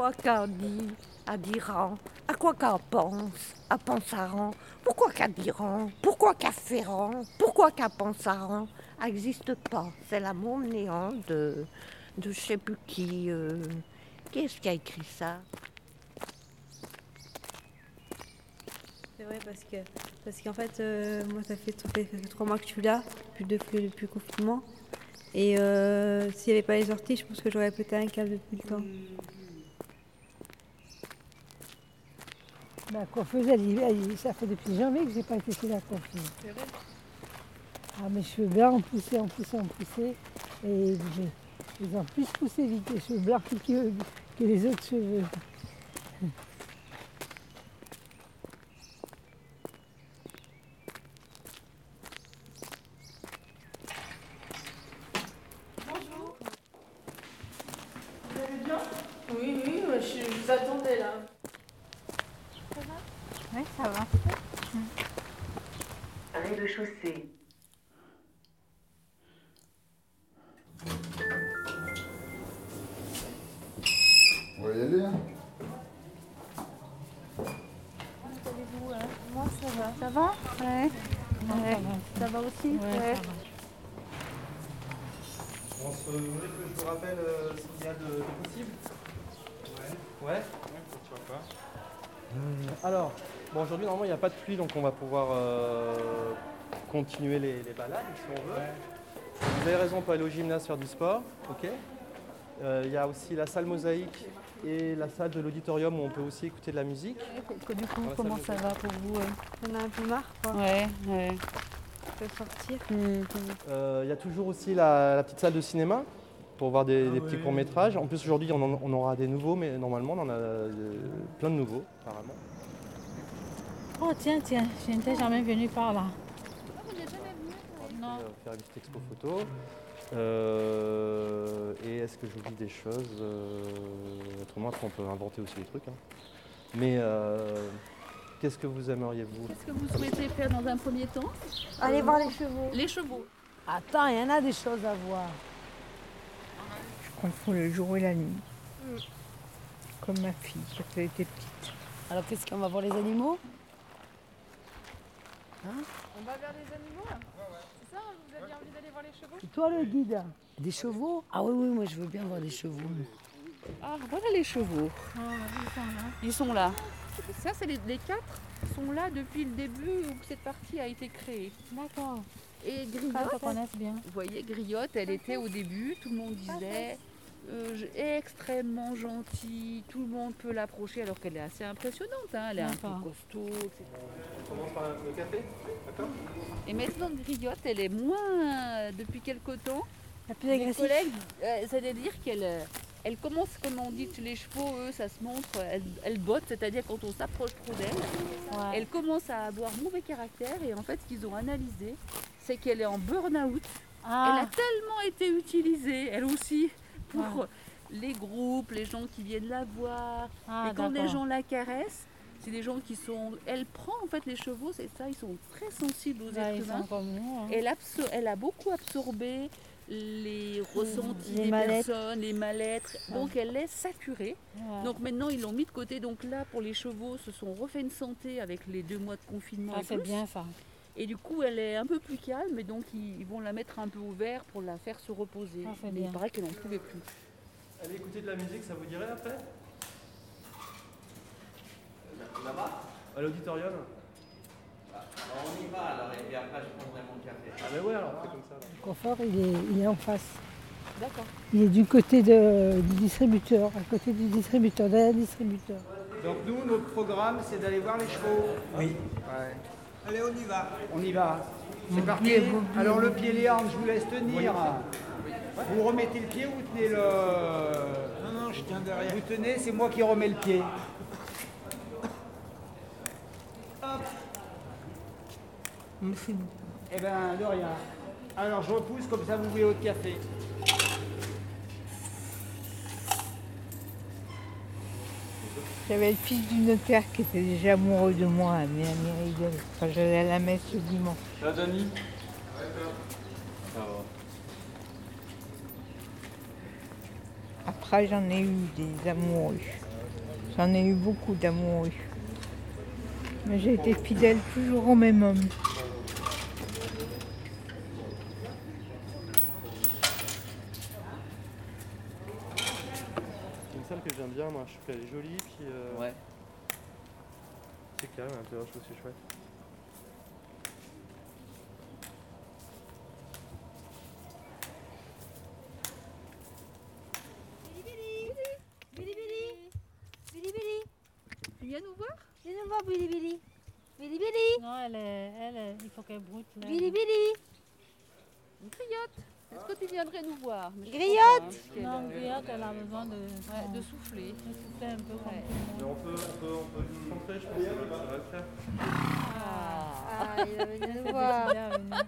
quoi qu'à dit à Diran À quoi qu'à pense À Pensaran Pourquoi qu'à Diran Pourquoi qu'à Ferrand Pourquoi qu'à Pensaran n'existe pas. C'est la monde néant de, de je sais plus qui. euh, qui est-ce qui a écrit ça? C'est vrai parce que parce qu'en fait euh, moi ça fait, ça fait- ça fait trois mois que je suis là, depuis depuis, depuis le confinement. Et euh, s'il n'y avait pas les sorties, je pense que j'aurais pété un câble depuis le temps. La coiffeuse, elle, ça fait depuis janvier que j'ai pas été chez la coiffeuse. Ah, mes cheveux blancs ont poussé, ont poussé, ont poussé. Et ils ont plus poussé vite, les cheveux blancs que, que les autres cheveux. Oui, oui, moi, je, je vous attendais là. Oui, ça va. Rez-de-chaussée. On va y aller, hein Moi, ça va. Ça va Ouais. Ouais. Ça va aussi Ouais. On se... Vous voulez que je vous rappelle euh, ce qu'il y a de, de possible? Ouais. Ouais pourquoi pas. Euh, alors, bon, aujourd'hui, normalement, il n'y a pas de pluie, donc on va pouvoir euh, continuer les, les balades, si on veut. Vous avez raison, on peut aller au gymnase faire du sport, ok Euh, Il y a aussi la salle mosaïque et la salle de l'auditorium où on peut aussi écouter de la musique. Que du coup, comment me ça va pour vous euh On a un peu marre quoi. Ouais, ouais. On peut sortir. Euh, Il y a toujours aussi la, la petite salle de cinéma pour voir des, des petits courts-métrages. En plus, aujourd'hui, on, aura des nouveaux, mais normalement, on en a euh, plein de nouveaux, apparemment. Oh, tiens, tiens, je n'étais jamais venue par là. On va faire une petite expo photo. Euh, et est-ce que j'oublie des choses Euh, Autrement, après, on peut inventer aussi des trucs. hein. Mais euh, qu'est-ce que vous aimeriez, vous? Qu'est-ce que vous souhaitez faire dans un premier temps? Allez voir les chevaux. Les chevaux. Attends, il y en a des choses à voir. Je confonds le jour et la nuit. Comme ma fille quand elle était petite. Alors, qu'est-ce qu'on va voir les animaux? On va vers les animaux là C'est ça Vous aviez envie d'aller voir les chevaux C'est toi le guide. Des chevaux? Ah oui, oui, moi je veux bien voir des chevaux. Ah, voilà les chevaux. Ils sont là. Ça, c'est les, les quatre sont là depuis le début où cette partie a été créée. D'accord. Et Griotte, connaisse bien. vous voyez, Griotte, elle était au début, tout le monde disait euh, extrêmement gentille, tout le monde peut l'approcher alors qu'elle est assez impressionnante, hein, elle est un peu costaud, etc. On commence par le café, d'accord Et maintenant, Griotte, elle est moins, depuis quelque temps, La plus agressive. collègues, euh, c'est-à-dire qu'elle euh, elle commence, comme on dit, les chevaux, eux, ça se montre, elle, elle botte, c'est-à-dire quand on s'approche trop d'elle, Ouais. elle commence à avoir mauvais caractère et en fait, ce qu'ils ont analysé, c'est qu'elle est en burn-out. Elle a Ah, tellement été utilisée, elle aussi, pour les groupes, les gens qui viennent la voir. ah, et quand les gens la caressent, c'est des gens qui sont... Elle prend en fait les chevaux, c'est ça, ils sont très sensibles aux Bah, êtres humains. hein. Elle, absor- elle a beaucoup absorbé les ressentis Les des personnes, les mal-être. Donc elle est saturée. Ouais. Donc maintenant ils l'ont mis de côté. Donc là pour les chevaux, se sont refait une santé avec les deux mois de confinement. Ah, c'est bien ça. Et du coup elle est un peu plus calme. Et donc ils, ils vont la mettre un peu au vert pour la faire se reposer. Ah, c'est Mais il paraît qu'elle n'en pouvait plus. Allez écouter de la musique, ça vous dirait après? Là-bas? À l'auditorium On y va alors, et puis après je prendrai mon café. Ah mais ouais, alors c'est comme ça. là. Le confort, il est, il est en face. D'accord. Il est du côté de- du distributeur, à côté du distributeur, derrière le distributeur. Donc nous, notre programme, c'est d'aller voir les chevaux. Oui. Allez, on y va. On y va. C'est parti. Alors le pied Léandre, je vous laisse tenir. Vous remettez le pied, vous tenez le... Non, non, je tiens derrière. Vous tenez, c'est moi qui remets le pied. Hop. Merci beaucoup. Eh ben, de rien. Alors je repousse, comme ça vous voulez votre café. J'avais le fils du notaire qui était déjà amoureux de moi, mais à quand j'allais à la messe le dimanche. Denis Après, j'en ai eu des amoureux. J'en ai eu beaucoup d'amoureux. Mais j'ai été fidèle toujours au même homme. Que j'aime bien, moi. Je trouve qu'elle est jolie, puis. euh, Ouais. C'est calme à l'intérieur, je trouve que c'est chouette. Billy Billy Billy Billy Tu viens nous voir? Viens nous voir Billy Billy Billy Billy Non, elle est, elle est- il faut qu'elle broute. là. Billy Billy Une griotte. Est-ce que tu viendrais nous voir Griotte Non, Griotte, elle a besoin de, ouais, de souffler. de souffler un peu Ouais. Mais on peut, on peut, on peut juste rentrer, je pense que ça va, le faire. Ah, Ah, il va venir nous voir Bien venu.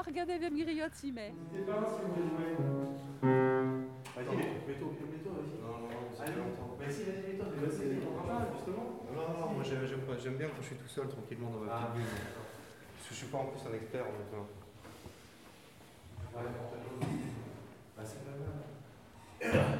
Ah, regardez, même griotte s'y met. N'hésitez pas si vous voulez jouer. Vas-y, mets-toi, mets-toi, vas-y. Non, non, non, c'est longtemps. Mais si, vas-y, mets-toi, mais vas-y, justement. Non, non, non, moi j'aime j'aime pas- j'aime bien quand je suis tout seul, tranquillement dans ma petite bulle. Parce que je suis pas en plus un expert en même temps. Ouais, bah, c'est pas mal.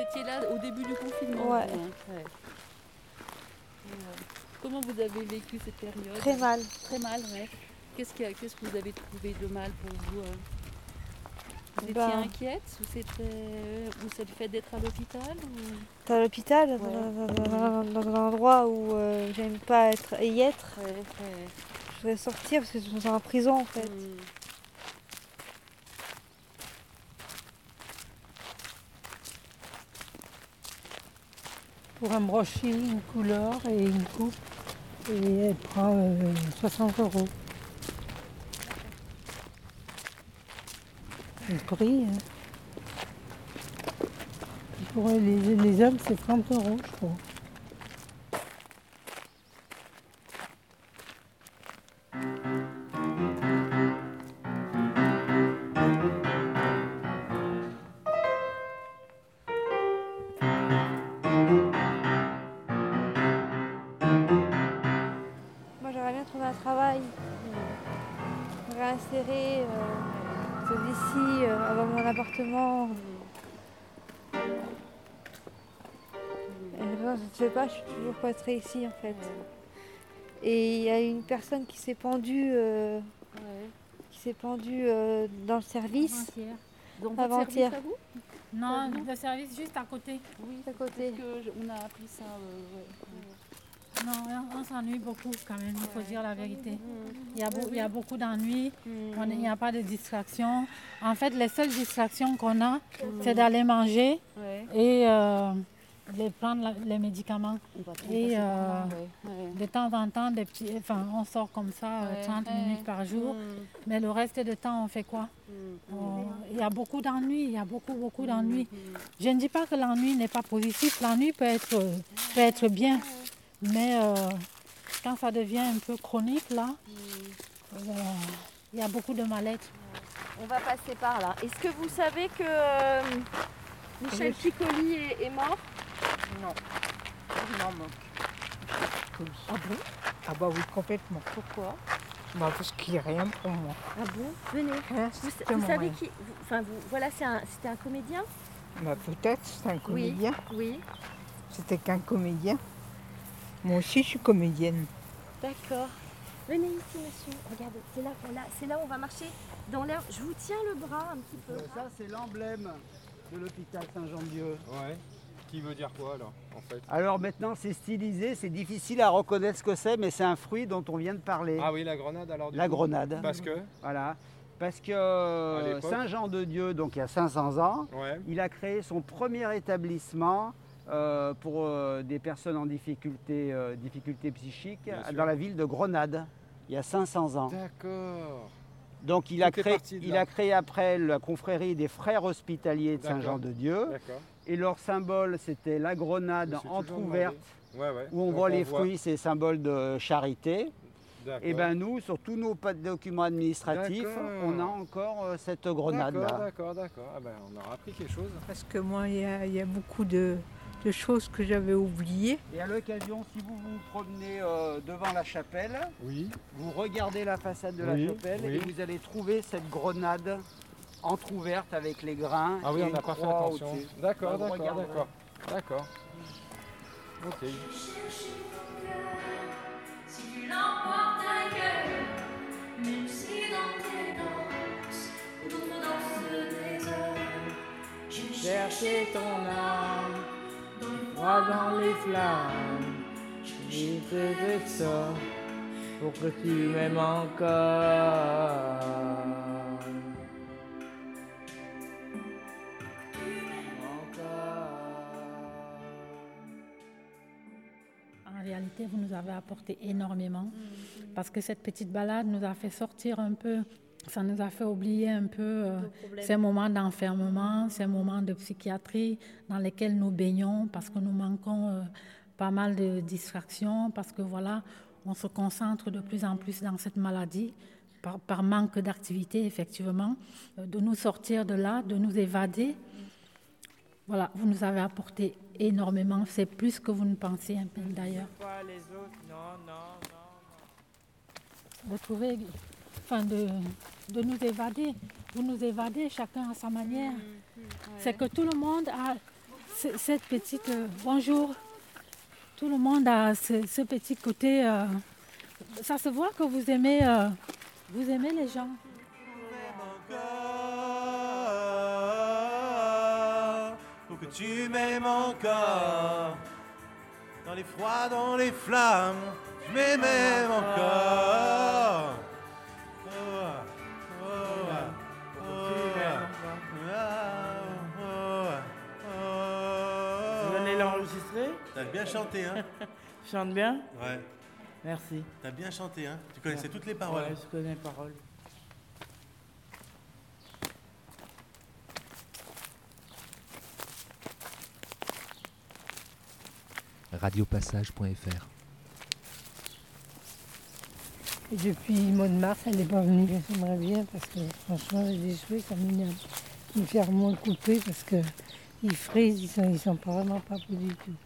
Étiez là au début du confinement Ouais. vous, Ouais. Euh, Comment vous avez vécu cette période Très mal. Très mal, ouais. Qu'est-ce que, qu'est-ce que vous avez trouvé de mal pour vous hein Vous étiez Ben- inquiète ou c'était ou c'est le fait d'être à l'hôpital ou... À l'hôpital, Ouais. dans, dans- dans- dans un endroit où euh, j'aime pas être, y être. Ouais. Je voudrais sortir parce que je suis en prison en fait. Hmm. Pour un brochet, une couleur et une coupe. Et elle prend euh, 60 euros. Le prix. hein. Pour les, les hommes, c'est 30 euros, je crois. Réinsérer, euh, euh, avoir mon appartement. Et non, je ne sais pas, je suis toujours pas très ici en fait. Et il y a une personne qui s'est pendue, euh, Ouais. qui s'est pendue euh, dans le service. Avant-hier. Non, non le service juste à côté. Oui, à côté. parce que je- on a appris ça. euh, ouais. Non, on, s'ennuie beaucoup quand même, il faut dire la vérité. Mm. Il y a, beau- il y a beaucoup d'ennuis, Mm. on- il n'y a pas de distractions. En fait, les seules distractions qu'on a, c'est d'aller manger et euh, de prendre la- les médicaments. Et euh, de temps en temps, des petits, enfin, on sort comme ça euh, Ouais, 30 ouais. minutes par jour, Mm, mais le reste du temps, on fait quoi? Mm, Il y a beaucoup d'ennuis, il y a beaucoup, beaucoup d'ennuis. Je ne dis pas que l'ennui n'est pas positif, l'ennui peut être, peut être bien, mais euh, quand ça devient un peu chronique, là, euh, il y a beaucoup de mal-être. On va passer par là. Est-ce que vous savez que euh, Michel Piccoli est, est mort? Non. Non, non. Ah bon? Ah bah oui, complètement. Pourquoi? Bah parce qu'il n'y a rien pour moi. Ah bon? Venez. Vous, savez qui vous- Enfin, vous, voilà, c'est un- c'était un comédien? Bah peut-être, c'est un comédien. Oui. C'était qu'un comédien. Moi aussi, je suis comédienne. D'accord. Venez ici, monsieur. Regardez, c'est là, qu'on- là, c'est là où on va marcher dans l'air. Je vous tiens le bras un petit peu. Ça, c'est l'emblème de l'hôpital Saint-Jean-de-Dieu. Ouais. Qui veut dire quoi alors, en fait? Alors maintenant, c'est stylisé, c'est difficile à reconnaître ce que c'est, mais c'est un fruit dont on vient de parler. Ah oui, la grenade alors du La coup grenade. Parce que? Voilà. Parce que euh, l'époque? Saint-Jean-de-Dieu, donc il y a 500 ans, Ouais. il a créé son premier établissement euh, pour euh, des personnes en difficulté, euh, difficulté psychique Bien sûr. dans la ville de Grenade, il y a 500 ans. D'accord. Donc il a, créé, il a créé après la confrérie des frères hospitaliers de D'accord. Saint-Jean-de-Dieu. D'accord. Et leur symbole, c'était la grenade entrouverte. Ouais, ouais. où on Donc, voit les fruits, c'est symbole de charité. D'accord. Et ben nous, sur tous nos documents administratifs, D'accord. on a encore euh, cette D'accord, grenade-là. d'accord, d'accord. Ah ben, on aura appris quelque chose. Parce que moi, il y, a- il y a beaucoup de, de choses que j'avais oubliées. Et à l'occasion, si vous vous promenez euh, devant la chapelle, Oui. vous regardez la façade de Oui, la chapelle oui. et vous allez trouver cette grenade entrouverte avec les grains. Ah oui, et on n'a pas fait attention. D'accord, d'accord, d'accord. D'accord. Ok. Si tu l'emportes même si dans tes danses, d'autres dansent des heures, je Chercher ton âme, dans les flammes, je te fais ça pour que tu m'aimes encore. En réalité, vous nous avez apporté énormément parce que cette petite balade nous a fait sortir un peu, ça nous a fait oublier un peu euh, ces moments d'enfermement, ces moments de psychiatrie dans lesquels nous baignons parce que nous manquons euh, pas mal de distractions, parce que voilà, on se concentre de plus en plus dans cette maladie. Par, par manque d'activité, effectivement, euh, de nous sortir de là, de nous évader. Voilà, vous nous avez apporté énormément, c'est plus que vous ne pensiez hein, d'ailleurs. Pas les de enfin de, de nous évader. Vous nous évadez chacun à sa manière. C'est que tout le monde a ce- cette petite euh, bonjour. Tout le monde a ce, ce petit côté. euh, ça se voit que vous aimez, euh, vous aimez les gens. Pour que tu m'aimes encore. Dans les froids, dans les flammes, je m'aime encore. T'as bien chanté, hein chante bien Ouais. Merci. T'as bien chanté, hein Tu connaissais toutes les paroles. Ouais, je connais les paroles. radiopassage.fr Et depuis le mois de mars, elle n'est pas venue. J'aimerais bien parce que franchement, les cheveux, ça m'énerve. Me faire moins couper parce que ils frisent, ils sont, ils sont vraiment pas beaux du tout.